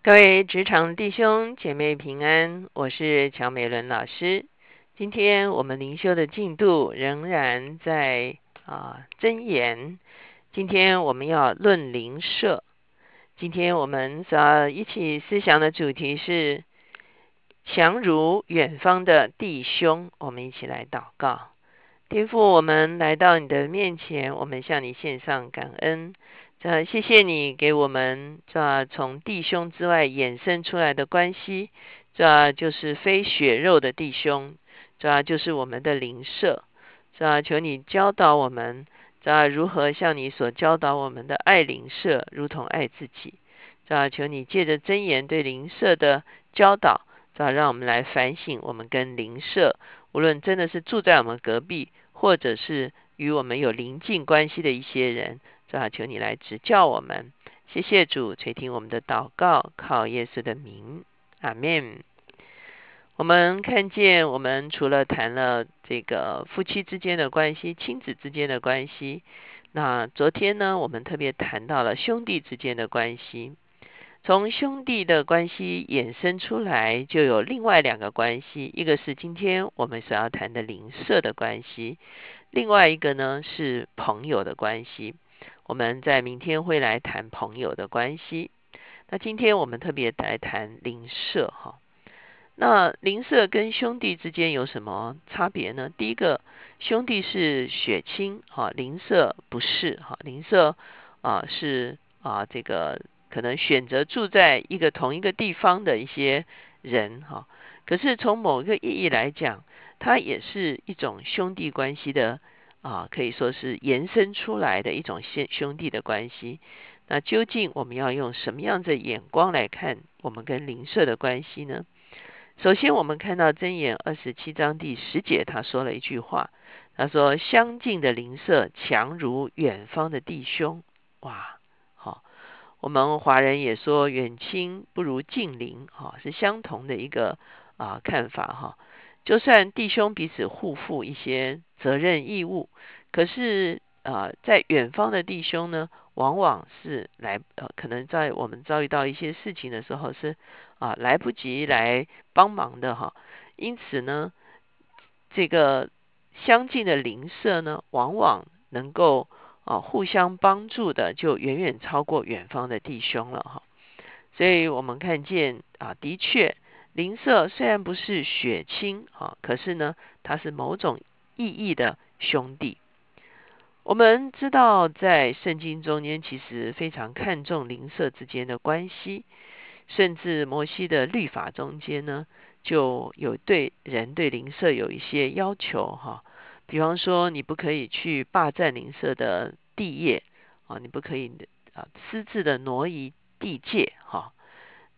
各位职场弟兄姐妹平安，我是乔美伦老师。今天我们灵修的进度仍然在啊真言。今天我们要论灵社。今天我们所要一起思想的主题是强如远方的弟兄。我们一起来祷告。天父，我们来到你的面前，我们向你献上感恩。这谢谢你给我们这从弟兄之外衍生出来的关系，这就是非血肉的弟兄，这就是我们的灵舍。这求你教导我们，这如何像你所教导我们的爱灵舍，如同爱自己。这求你借着真言对灵舍的教导，这让我们来反省我们跟灵舍。无论真的是住在我们隔壁，或者是与我们有邻近关系的一些人，主啊，求你来指教我们。谢谢主垂听我们的祷告，靠耶稣的名，阿门。我们看见，我们除了谈了这个夫妻之间的关系、亲子之间的关系，那昨天呢，我们特别谈到了兄弟之间的关系。从兄弟的关系衍生出来，就有另外两个关系，一个是今天我们所要谈的邻舍的关系，另外一个呢是朋友的关系。我们在明天会来谈朋友的关系。那今天我们特别来谈邻舍哈。那邻舍跟兄弟之间有什么差别呢？第一个，兄弟是血亲哈，邻舍不是哈，邻舍啊是啊这个。可能选择住在一个同一个地方的一些人哈，可是从某一个意义来讲，它也是一种兄弟关系的啊，可以说是延伸出来的一种兄兄弟的关系。那究竟我们要用什么样的眼光来看我们跟邻舍的关系呢？首先，我们看到箴言二十七章第十节，他说了一句话，他说：“相近的邻舍强如远方的弟兄。”哇！好我们华人也说远亲不如近邻，哈，是相同的一个啊看法哈。就算弟兄彼此互负一些责任义务，可是啊，在远方的弟兄呢，往往是来呃，可能在我们遭遇到一些事情的时候是啊来不及来帮忙的哈。因此呢，这个相近的邻舍呢，往往能够。啊，互相帮助的就远远超过远方的弟兄了哈。所以我们看见啊，的确，灵舍虽然不是血亲啊，可是呢，他是某种意义的兄弟。我们知道，在圣经中间，其实非常看重灵舍之间的关系，甚至摩西的律法中间呢，就有对人对灵舍有一些要求哈。比方说，你不可以去霸占邻舍的地业啊，你不可以啊私自的挪移地界哈。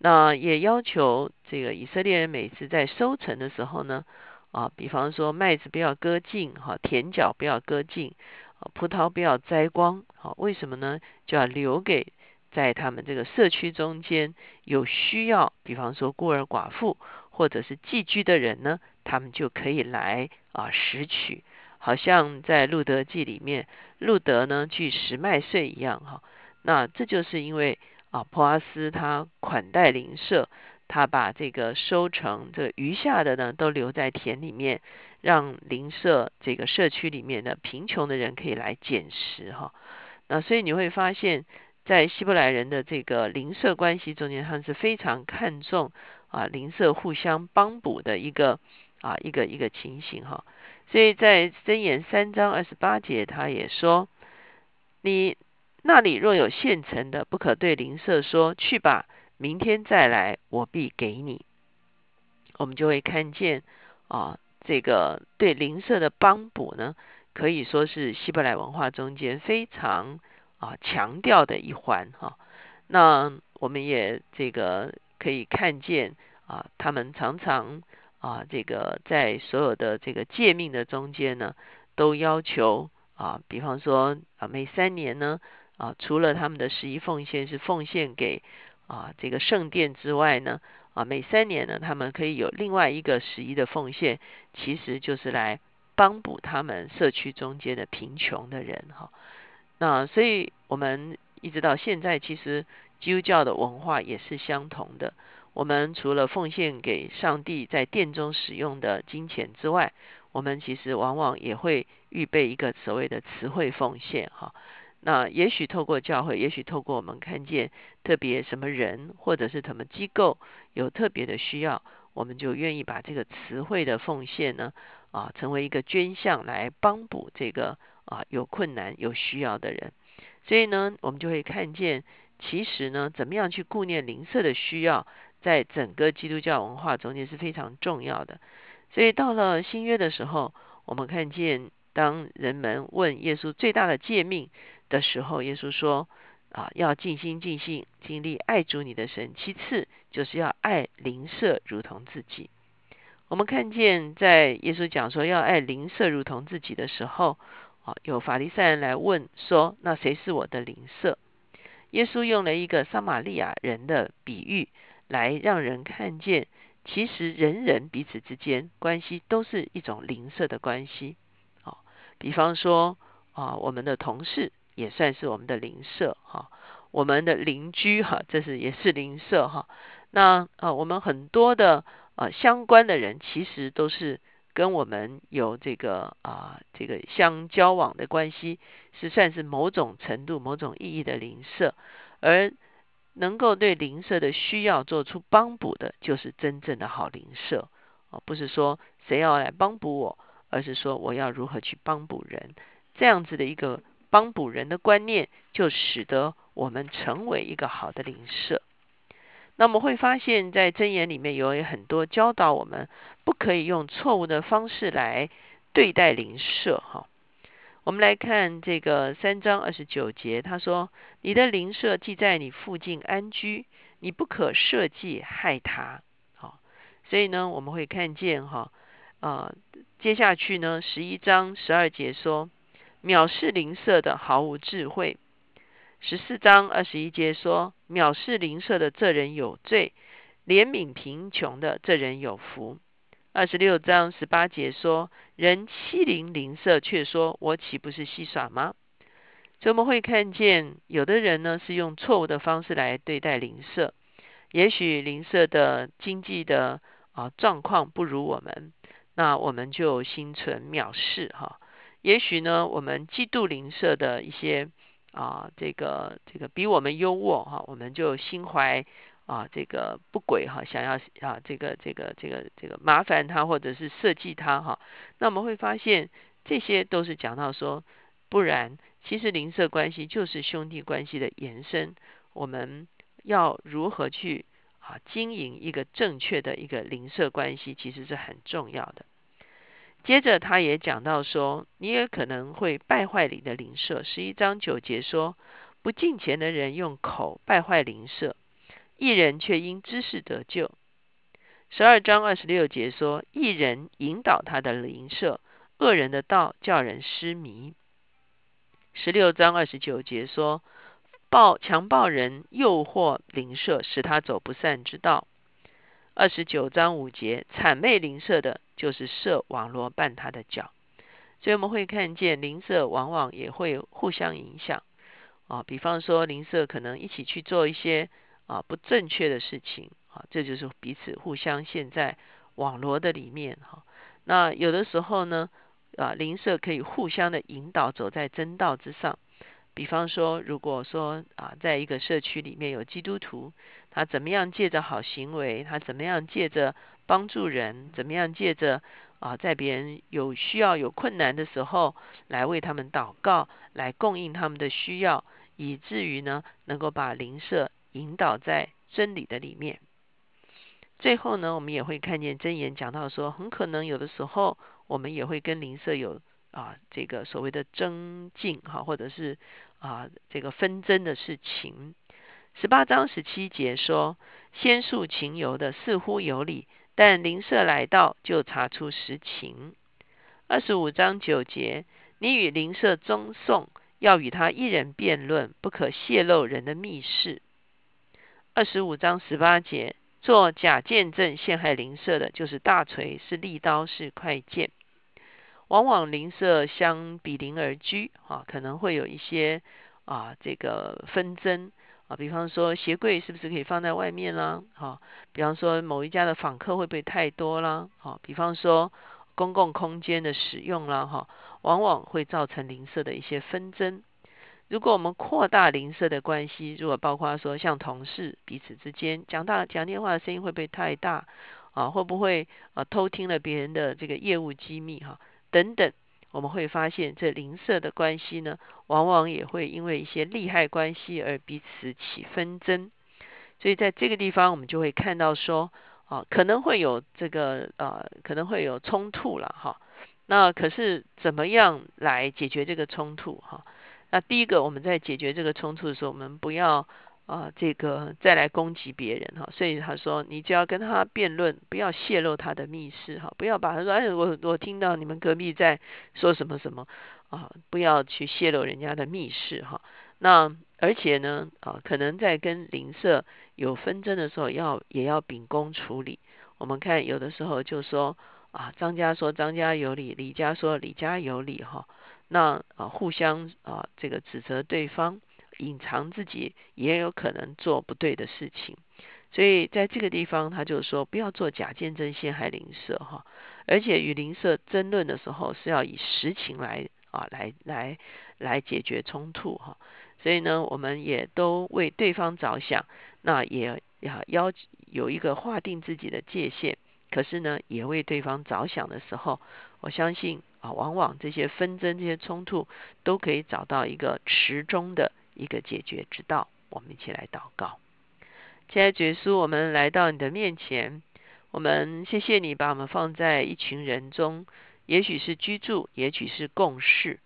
那也要求这个以色列人每次在收成的时候呢，啊，比方说麦子不要割尽哈，田角不要割尽，啊葡萄不要摘光，好，为什么呢？就要留给在他们这个社区中间有需要，比方说孤儿寡妇或者是寄居的人呢，他们就可以来啊拾取。好像在路德记里面，路德呢去拾麦穗一样哈。那这就是因为啊，普阿斯他款待邻舍，他把这个收成这余下的呢都留在田里面，让邻舍这个社区里面的贫穷的人可以来捡食哈。那所以你会发现，在希伯来人的这个邻舍关系中间，他们是非常看重啊邻舍互相帮补的一个啊一个一个情形哈。所以在箴言三章二十八节，他也说：“你那里若有现成的，不可对邻舍说去吧，明天再来，我必给你。”我们就会看见啊，这个对邻舍的帮补呢，可以说是希伯来文化中间非常啊强调的一环哈。那我们也这个可以看见啊，他们常常。啊，这个在所有的这个诫命的中间呢，都要求啊，比方说啊，每三年呢啊，除了他们的十一奉献是奉献给啊这个圣殿之外呢，啊每三年呢，他们可以有另外一个十一的奉献，其实就是来帮补他们社区中间的贫穷的人哈。那所以我们一直到现在，其实基督教的文化也是相同的。我们除了奉献给上帝在殿中使用的金钱之外，我们其实往往也会预备一个所谓的词汇奉献，哈。那也许透过教会，也许透过我们看见特别什么人或者是什么机构有特别的需要，我们就愿意把这个词汇的奉献呢，啊，成为一个捐项来帮补这个啊有困难有需要的人。所以呢，我们就会看见，其实呢，怎么样去顾念灵舍的需要，在整个基督教文化中间是非常重要的。所以到了新约的时候，我们看见，当人们问耶稣最大的诫命的时候，耶稣说：“啊，要尽心尽性尽力爱主你的神。其次，就是要爱邻舍如同自己。”我们看见，在耶稣讲说要爱邻舍如同自己的时候，啊，有法利赛人来问说：“那谁是我的邻舍？”耶稣用了一个撒玛利亚人的比喻，来让人看见。其实人人彼此之间关系都是一种邻舍的关系，啊，比方说啊，我们的同事也算是我们的邻舍哈，我们的邻居哈，这是也是邻舍哈。那啊，我们很多的啊相关的人，其实都是跟我们有这个啊这个相交往的关系，是算是某种程度、某种意义的邻舍，而。能够对邻舍的需要做出帮补的，就是真正的好邻舍啊！不是说谁要来帮补我，而是说我要如何去帮补人。这样子的一个帮补人的观念，就使得我们成为一个好的邻舍。那我们会发现，在箴言里面有很多教导我们，不可以用错误的方式来对待邻舍哈。我们来看这个三章二十九节，他说：“你的邻舍既在你附近安居，你不可设计害他。”好，所以呢，我们会看见哈啊，接下去呢，十一章十二节说：“藐视邻舍的毫无智慧。”十四章二十一节说：“藐视邻舍的这人有罪，怜悯贫穷的这人有福。”二十六章十八节说：“人欺凌邻舍，却说我岂不是戏耍吗？”所以我们会看见，有的人呢是用错误的方式来对待邻舍。也许邻舍的经济的啊状况不如我们，那我们就心存藐视哈。也许呢，我们嫉妒邻舍的一些啊这个这个比我们优渥哈，我们就心怀。啊，这个不轨哈，想要啊，这个这个这个这个麻烦他，或者是设计他哈，那我们会发现这些都是讲到说，不然其实邻舍关系就是兄弟关系的延伸。我们要如何去啊经营一个正确的一个邻舍关系，其实是很重要的。接着他也讲到说，你也可能会败坏你的邻舍。十一章九节说，不敬钱的人用口败坏邻舍。一人却因知识得救。十二章二十六节说：“一人引导他的邻舍，恶人的道叫人失迷。”十六章二十九节说：“暴强暴人诱惑邻舍，使他走不善之道。”二十九章五节：“谄媚邻舍的，就是设网罗绊他的脚。”所以我们会看见邻舍往往也会互相影响啊。比方说，邻舍可能一起去做一些。啊，不正确的事情啊，这就是彼此互相陷在网罗的里面哈。那有的时候呢，啊，邻舍可以互相的引导走在真道之上。比方说，如果说啊，在一个社区里面有基督徒，他怎么样借着好行为，他怎么样借着帮助人，怎么样借着啊，在别人有需要有困难的时候，来为他们祷告，来供应他们的需要，以至于呢，能够把邻舍。引导在真理的里面。最后呢，我们也会看见真言讲到说，很可能有的时候，我们也会跟邻舍有啊这个所谓的争竞哈，或者是啊这个纷争的事情。十八章十七节说，先诉情由的似乎有理，但邻舍来到就查出实情。二十五章九节，你与邻舍争讼，要与他一人辩论，不可泄露人的密事。二十五章十八节，做假见证陷害邻舍的，就是大锤，是利刀，是快剑。往往邻舍相比邻而居，啊，可能会有一些啊这个纷争啊，比方说鞋柜是不是可以放在外面啦？哈，比方说某一家的访客会不会太多啦？哈，比方说公共空间的使用啦，哈，往往会造成邻舍的一些纷争。如果我们扩大邻舍的关系，如果包括说像同事彼此之间讲大讲电话的声音会不会太大？啊，会不会啊偷听了别人的这个业务机密？哈，等等。我们会发现，这邻舍的关系呢，往往也会因为一些利害关系而彼此起纷争。所以在这个地方，我们就会看到说，啊，可能会有这个呃，可能会有冲突了哈。那可是怎么样来解决这个冲突？哈，那第一个，我们在解决这个冲突的时候，我们不要。啊，这个再来攻击别人哈，所以他说，你就要跟他辩论，不要泄露他的密室哈，不要把他说，哎，我我听到你们隔壁在说什么什么啊，不要去泄露人家的密室哈。那而且呢，啊，可能在跟邻舍有纷争的时候，要也要秉公处理。我们看有的时候就说啊，张家说张家有理，李家说李家有理哈，那啊互相啊这个指责对方。隐藏自己也有可能做不对的事情，所以在这个地方，他就说不要做假见证陷害灵舍哈，而且与灵舍争论的时候是要以实情来啊来来来解决冲突哈。所以呢，我们也都为对方着想，那也要要有一个划定自己的界限，可是呢，也为对方着想的时候，我相信啊，往往这些纷争、这些冲突都可以找到一个池中的。一个解决之道，我们一起来祷告。亲爱的耶稣，我们来到你的面前，我们谢谢你把我们放在一群人中，也许是居住，也许是共事。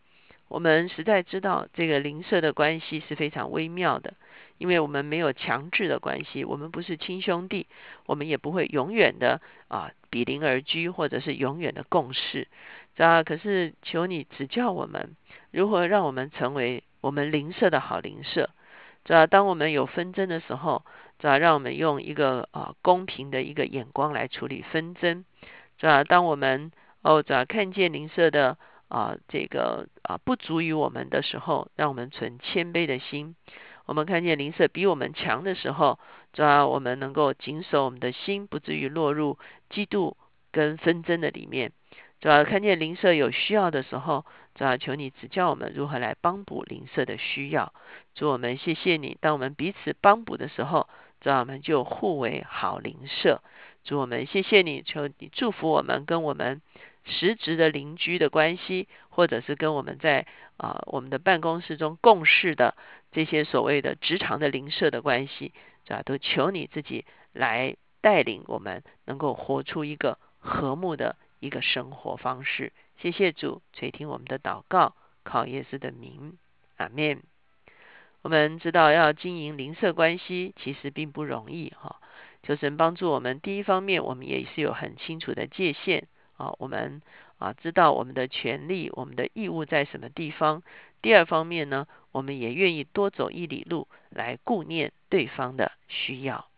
我们实在知道这个邻舍的关系是非常微妙的，因为我们没有强制的关系，我们不是亲兄弟，我们也不会永远的啊比邻而居，或者是永远的共事。啊，可是求你指教我们，如何让我们成为。我们邻舍的好邻舍，主要当我们有纷争的时候，主要让我们用一个啊公平的一个眼光来处理纷争。主要当我们哦主要看见邻舍的啊这个啊不足于我们的时候，让我们存谦卑的心。我们看见邻舍比我们强的时候，主要我们能够谨守我们的心，不至于落入嫉妒跟纷争的里面。主要看见邻舍有需要的时候。主要求你指教我们如何来帮补邻舍的需要。主我们谢谢你，当我们彼此帮补的时候，主我们就互为好邻舍。主我们谢谢你，求你祝福我们跟我们实质的邻居的关系，或者是跟我们在啊我们的办公室中共事的这些所谓的职场的邻舍的关系，主要都求你自己来带领我们，能够活出一个和睦的一个生活方式。谢谢主垂听我们的祷告，靠耶稣的名，阿门。我们知道要经营邻舍关系，其实并不容易哈。求神帮助我们。第一方面，我们也是有很清楚的界限啊，我们啊知道我们的权利、我们的义务在什么地方。第二方面呢，我们也愿意多走一里路来顾念对方的需要。